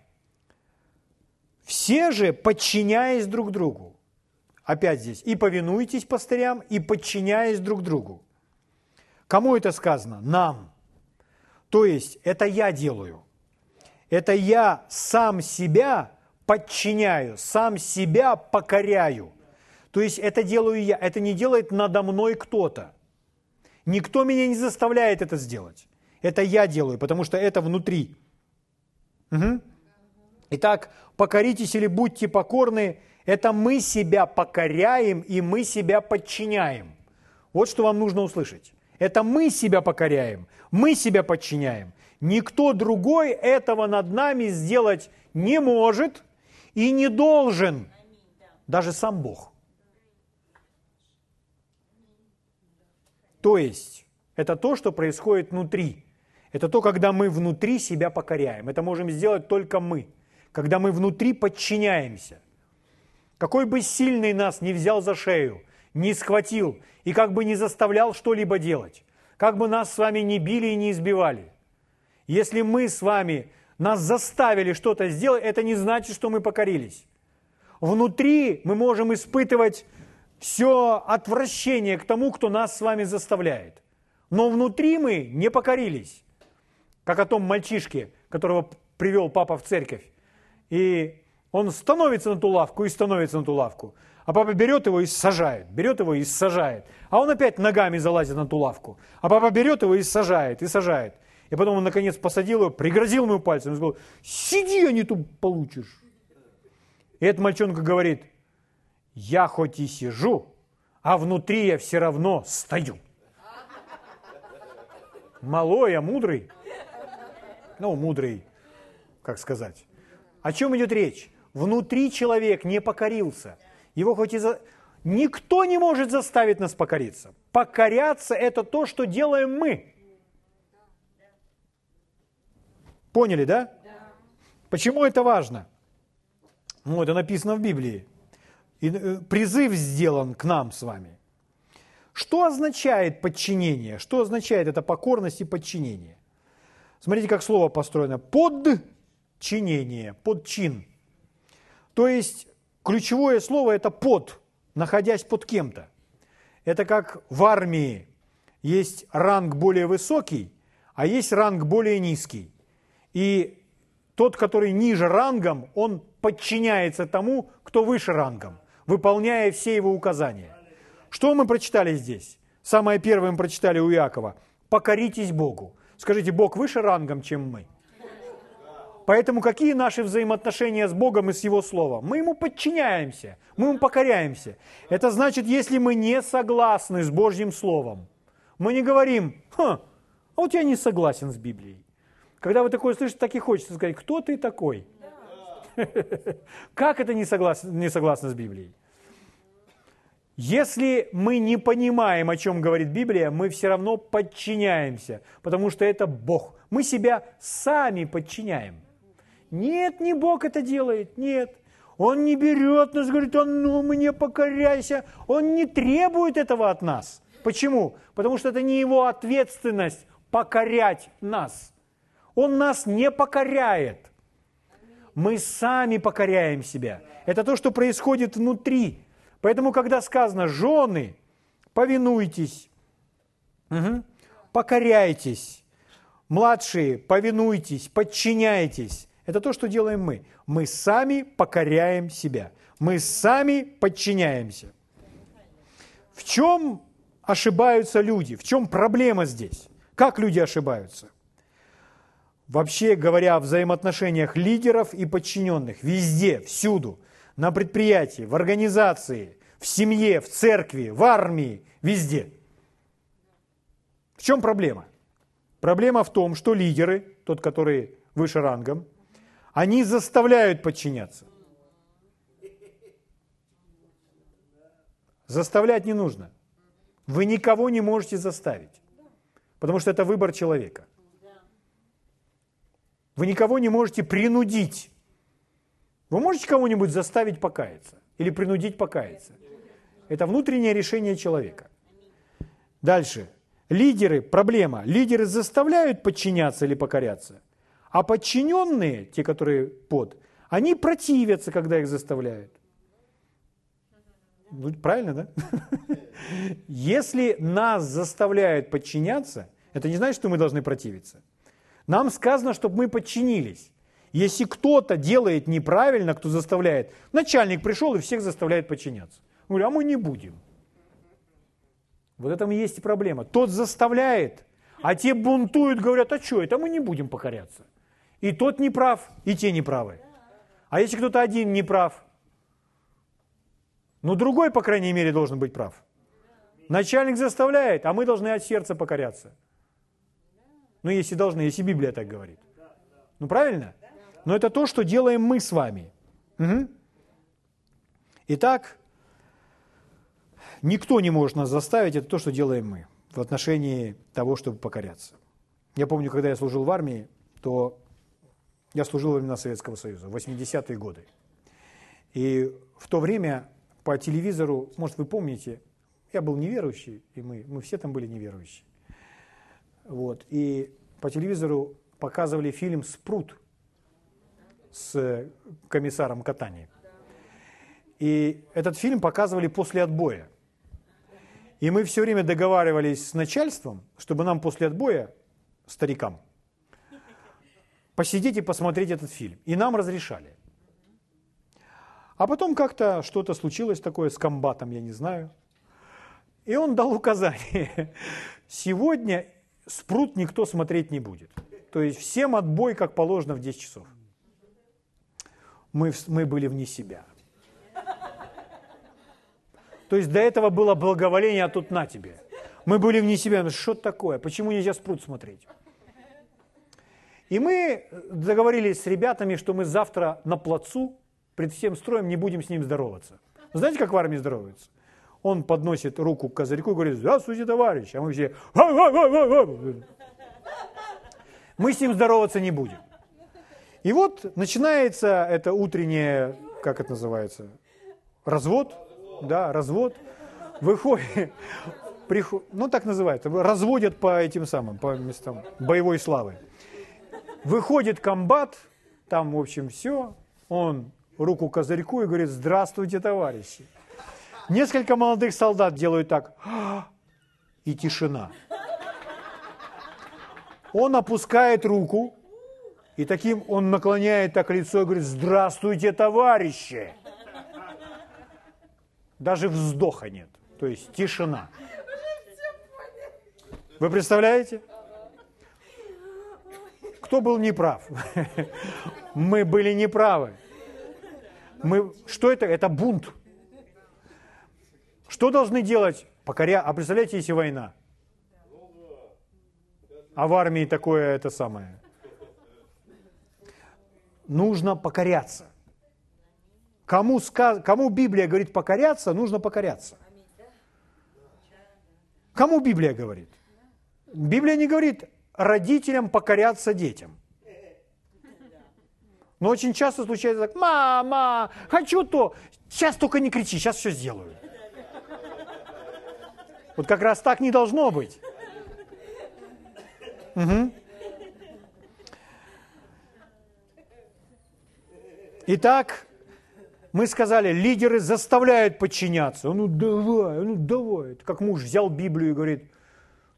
Все же, подчиняясь друг другу, опять здесь, и повинуйтесь пастырям, и подчиняясь друг другу. Кому это сказано? Нам. То есть, это я делаю. Это я сам себя подчиняю, сам себя покоряю. То есть, это делаю я, это не делает надо мной кто-то. Никто меня не заставляет это сделать. Это я делаю, потому что это внутри. Угу. Итак, покоритесь или будьте покорны, это мы себя покоряем и мы себя подчиняем. Вот что вам нужно услышать. Это мы себя покоряем, мы себя подчиняем. Никто другой этого над нами сделать не может и не должен, даже сам Бог. То есть, это то, что происходит внутри. Это то, когда мы внутри себя покоряем. Это можем сделать только мы, когда мы внутри подчиняемся. Какой бы сильный нас не взял за шею, не схватил и как бы не заставлял что-либо делать, как бы нас с вами не били и не избивали, если мы с вами нас заставили что-то сделать, это не значит, что мы покорились. Внутри мы можем испытывать все отвращение к тому, кто нас с вами заставляет. Но внутри мы не покорились как о том мальчишке, которого привел папа в церковь. И он становится на ту лавку и становится на ту лавку. А папа берет его и сажает, берет его и сажает. А он опять ногами залазит на ту лавку. А папа берет его и сажает, и сажает. И потом он, наконец, посадил его, пригрозил ему пальцем и сказал, сиди, а не ту получишь. И этот мальчонка говорит, я хоть и сижу, а внутри я все равно стою. Малой, а мудрый ну, мудрый, как сказать. О чем идет речь? Внутри человек не покорился. Его хоть и за... Никто не может заставить нас покориться. Покоряться – это то, что делаем мы. Поняли, да? Почему это важно? Ну, это написано в Библии. Э, призыв сделан к нам с вами. Что означает подчинение? Что означает это покорность и подчинение? Смотрите, как слово построено. Подчинение, подчин. То есть ключевое слово – это под, находясь под кем-то. Это как в армии есть ранг более высокий, а есть ранг более низкий. И тот, который ниже рангом, он подчиняется тому, кто выше рангом, выполняя все его указания. Что мы прочитали здесь? Самое первое мы прочитали у Иакова. «Покоритесь Богу». Скажите, Бог выше рангом, чем мы? Поэтому какие наши взаимоотношения с Богом и с Его Словом? Мы Ему подчиняемся, мы Ему покоряемся. Это значит, если мы не согласны с Божьим Словом, мы не говорим, «Ха, а вот я не согласен с Библией». Когда вы такое слышите, так и хочется сказать, кто ты такой? Как это не согласно, не согласно с Библией? Если мы не понимаем, о чем говорит Библия, мы все равно подчиняемся, потому что это Бог. Мы себя сами подчиняем. Нет, не Бог это делает, нет. Он не берет нас, говорит, он, ну, мне покоряйся. Он не требует этого от нас. Почему? Потому что это не его ответственность покорять нас. Он нас не покоряет. Мы сами покоряем себя. Это то, что происходит внутри. Поэтому, когда сказано «жены, повинуйтесь», угу, покоряйтесь, младшие, повинуйтесь, подчиняйтесь, это то, что делаем мы. Мы сами покоряем себя. Мы сами подчиняемся. В чем ошибаются люди? В чем проблема здесь? Как люди ошибаются? Вообще говоря, о взаимоотношениях лидеров и подчиненных, везде, всюду, на предприятии, в организации, в семье, в церкви, в армии, везде. В чем проблема? Проблема в том, что лидеры, тот, который выше рангом, они заставляют подчиняться. Заставлять не нужно. Вы никого не можете заставить, потому что это выбор человека – вы никого не можете принудить. Вы можете кого-нибудь заставить покаяться или принудить покаяться. Это внутреннее решение человека. Дальше. Лидеры, проблема. Лидеры заставляют подчиняться или покоряться, а подчиненные, те, которые под, они противятся, когда их заставляют. Ну, правильно, да? Если нас заставляют подчиняться, это не значит, что мы должны противиться. Нам сказано, чтобы мы подчинились. Если кто-то делает неправильно, кто заставляет, начальник пришел и всех заставляет подчиняться. Говорю, а мы не будем. Вот этом и есть проблема. Тот заставляет, а те бунтуют, говорят, а что это, мы не будем покоряться. И тот не прав, и те не правы. А если кто-то один не прав, ну другой, по крайней мере, должен быть прав. Начальник заставляет, а мы должны от сердца покоряться. Ну, если должны, если Библия так говорит. Ну, правильно? Но это то, что делаем мы с вами. Угу. Итак, никто не может нас заставить, это то, что делаем мы в отношении того, чтобы покоряться. Я помню, когда я служил в армии, то я служил во времена Советского Союза, 80-е годы. И в то время по телевизору, может, вы помните, я был неверующий, и мы, мы все там были неверующие. Вот. И по телевизору показывали фильм «Спрут» с комиссаром Катани. И этот фильм показывали после отбоя. И мы все время договаривались с начальством, чтобы нам после отбоя, старикам, посидеть и посмотреть этот фильм. И нам разрешали. А потом как-то что-то случилось такое с комбатом, я не знаю. И он дал указание. Сегодня спрут никто смотреть не будет. То есть всем отбой, как положено, в 10 часов. Мы, мы были вне себя. То есть до этого было благоволение, а тут на тебе. Мы были вне себя. Ну что такое? Почему нельзя спрут смотреть? И мы договорились с ребятами, что мы завтра на плацу пред всем строем не будем с ним здороваться. Знаете, как в армии здороваются? Он подносит руку к козырьку и говорит, здравствуйте, товарищ. А мы все, мы с ним здороваться не будем. И вот начинается это утреннее, как это называется, развод, да, развод. Выходит, приход, ну так называется, разводят по этим самым, по местам боевой славы. Выходит комбат, там, в общем, все, он руку козырьку и говорит, здравствуйте, товарищи. Несколько молодых солдат делают так, и тишина. Он опускает руку, и таким он наклоняет так лицо и говорит, здравствуйте, товарищи. Даже вздоха нет, то есть тишина. Вы представляете? Кто был неправ? Мы были неправы. Мы, что это? Это бунт. Что должны делать? Покоря... А представляете, если война? А в армии такое это самое. Нужно покоряться. Кому, сказ... Кому Библия говорит покоряться, нужно покоряться. Кому Библия говорит? Библия не говорит родителям покоряться детям. Но очень часто случается так, мама, хочу то, сейчас только не кричи, сейчас все сделаю. Вот как раз так не должно быть. Угу. Итак, мы сказали, лидеры заставляют подчиняться. Ну давай, ну давай. Как муж взял Библию и говорит,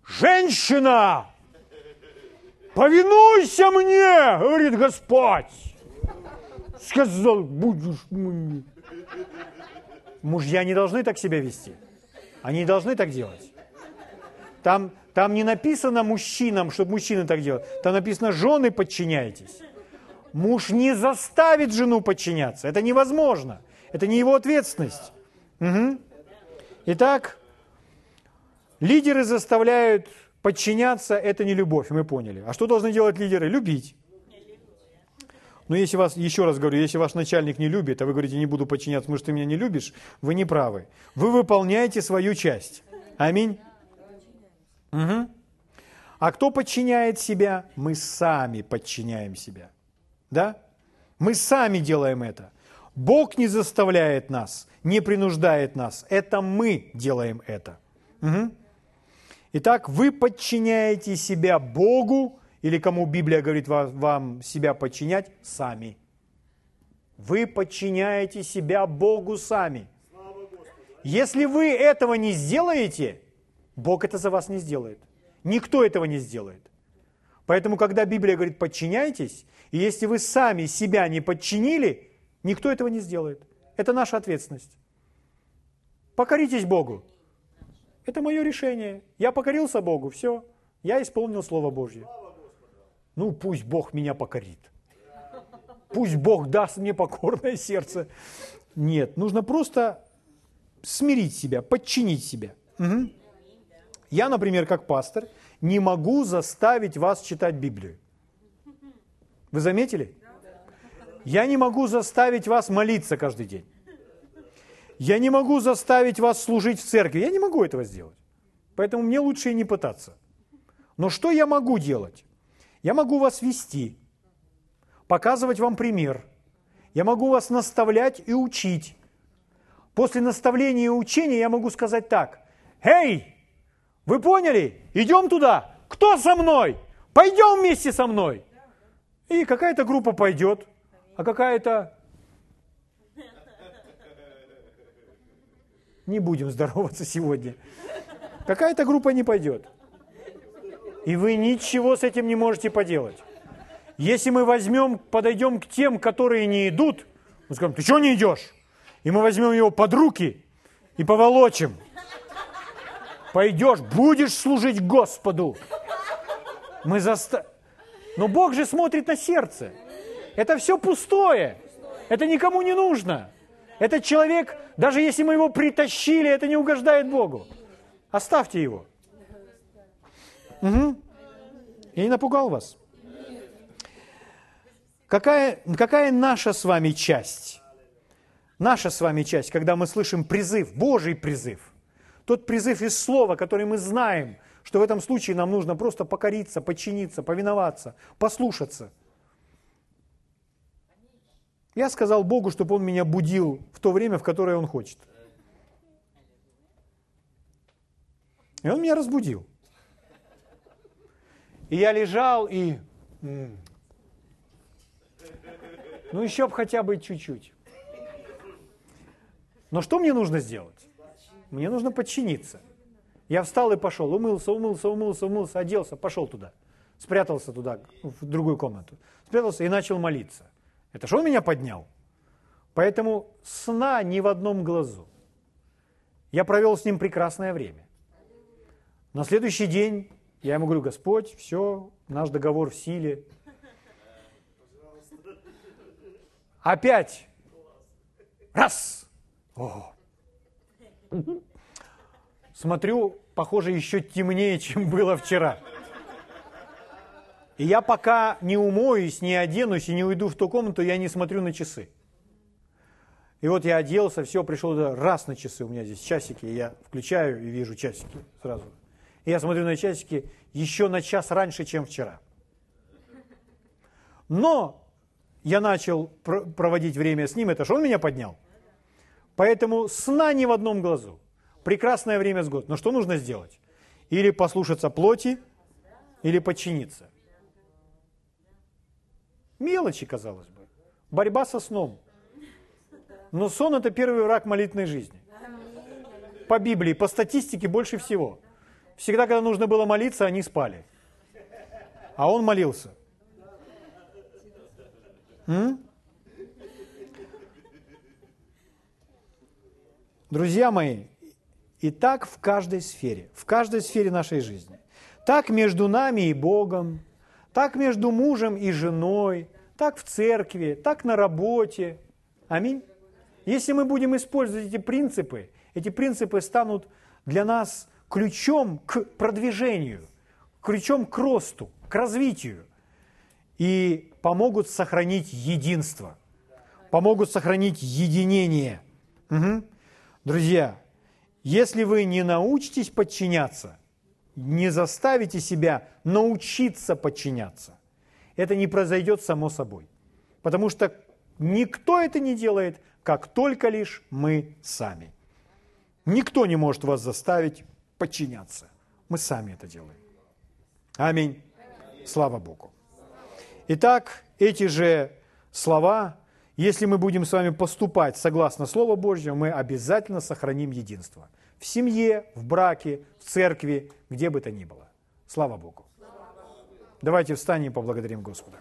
женщина, повинуйся мне, говорит Господь. Сказал, будешь мне. Мужья не должны так себя вести. Они должны так делать. Там, там не написано мужчинам, чтобы мужчины так делали. Там написано, жены подчиняйтесь. Муж не заставит жену подчиняться. Это невозможно. Это не его ответственность. Угу. Итак, лидеры заставляют подчиняться, это не любовь, мы поняли. А что должны делать лидеры? Любить. Но если вас, еще раз говорю, если ваш начальник не любит, а вы говорите, не буду подчиняться, потому что ты меня не любишь, вы не правы. Вы выполняете свою часть. Аминь. Угу. А кто подчиняет себя? Мы сами подчиняем себя. Да? Мы сами делаем это. Бог не заставляет нас, не принуждает нас. Это мы делаем это. Угу. Итак, вы подчиняете себя Богу, или кому Библия говорит вам себя подчинять, сами. Вы подчиняете себя Богу сами. Если вы этого не сделаете, Бог это за вас не сделает. Никто этого не сделает. Поэтому, когда Библия говорит «подчиняйтесь», и если вы сами себя не подчинили, никто этого не сделает. Это наша ответственность. Покоритесь Богу. Это мое решение. Я покорился Богу, все. Я исполнил Слово Божье. Ну, пусть Бог меня покорит. Пусть Бог даст мне покорное сердце. Нет, нужно просто смирить себя, подчинить себя. Угу. Я, например, как пастор, не могу заставить вас читать Библию. Вы заметили? Я не могу заставить вас молиться каждый день. Я не могу заставить вас служить в церкви. Я не могу этого сделать. Поэтому мне лучше и не пытаться. Но что я могу делать? Я могу вас вести, показывать вам пример. Я могу вас наставлять и учить. После наставления и учения я могу сказать так. «Эй, вы поняли? Идем туда. Кто со мной? Пойдем вместе со мной. И какая-то группа пойдет, а какая-то... Не будем здороваться сегодня. Какая-то группа не пойдет. И вы ничего с этим не можете поделать. Если мы возьмем, подойдем к тем, которые не идут, мы скажем, ты что не идешь? И мы возьмем его под руки и поволочим – пойдешь, будешь служить Господу. Мы заста... Но Бог же смотрит на сердце. Это все пустое. Это никому не нужно. Этот человек, даже если мы его притащили, это не угождает Богу. Оставьте его. Угу. Я не напугал вас. Какая, какая наша с вами часть? Наша с вами часть, когда мы слышим призыв, Божий призыв. Тот призыв из слова, который мы знаем, что в этом случае нам нужно просто покориться, подчиниться, повиноваться, послушаться. Я сказал Богу, чтобы Он меня будил в то время, в которое Он хочет. И Он меня разбудил. И я лежал и... Ну, еще бы хотя бы чуть-чуть. Но что мне нужно сделать? Мне нужно подчиниться. Я встал и пошел, умылся, умылся, умылся, умылся, оделся, пошел туда. Спрятался туда, в другую комнату. Спрятался и начал молиться. Это что он меня поднял? Поэтому сна ни в одном глазу. Я провел с ним прекрасное время. На следующий день я ему говорю, Господь, все, наш договор в силе. Опять. Раз. О. Смотрю, похоже, еще темнее, чем было вчера. И я пока не умоюсь, не оденусь и не уйду в ту комнату, я не смотрю на часы. И вот я оделся, все, пришел раз на часы, у меня здесь часики, я включаю и вижу часики сразу. Я смотрю на часики еще на час раньше, чем вчера. Но я начал проводить время с ним, это что он меня поднял. Поэтому сна не в одном глазу. Прекрасное время с год. Но что нужно сделать? Или послушаться плоти, или подчиниться. Мелочи, казалось бы. Борьба со сном. Но сон – это первый враг молитвенной жизни. По Библии, по статистике больше всего. Всегда, когда нужно было молиться, они спали. А он молился. М? Друзья мои, и так в каждой сфере, в каждой сфере нашей жизни. Так между нами и Богом, так между мужем и женой, так в церкви, так на работе. Аминь. Если мы будем использовать эти принципы, эти принципы станут для нас ключом к продвижению, ключом к росту, к развитию и помогут сохранить единство, помогут сохранить единение. Угу. Друзья, если вы не научитесь подчиняться, не заставите себя научиться подчиняться, это не произойдет само собой. Потому что никто это не делает, как только лишь мы сами. Никто не может вас заставить подчиняться. Мы сами это делаем. Аминь. Слава Богу. Итак, эти же слова, если мы будем с вами поступать согласно Слову Божьему, мы обязательно сохраним единство. В семье, в браке, в церкви, где бы то ни было. Слава Богу. Давайте встанем и поблагодарим Господа.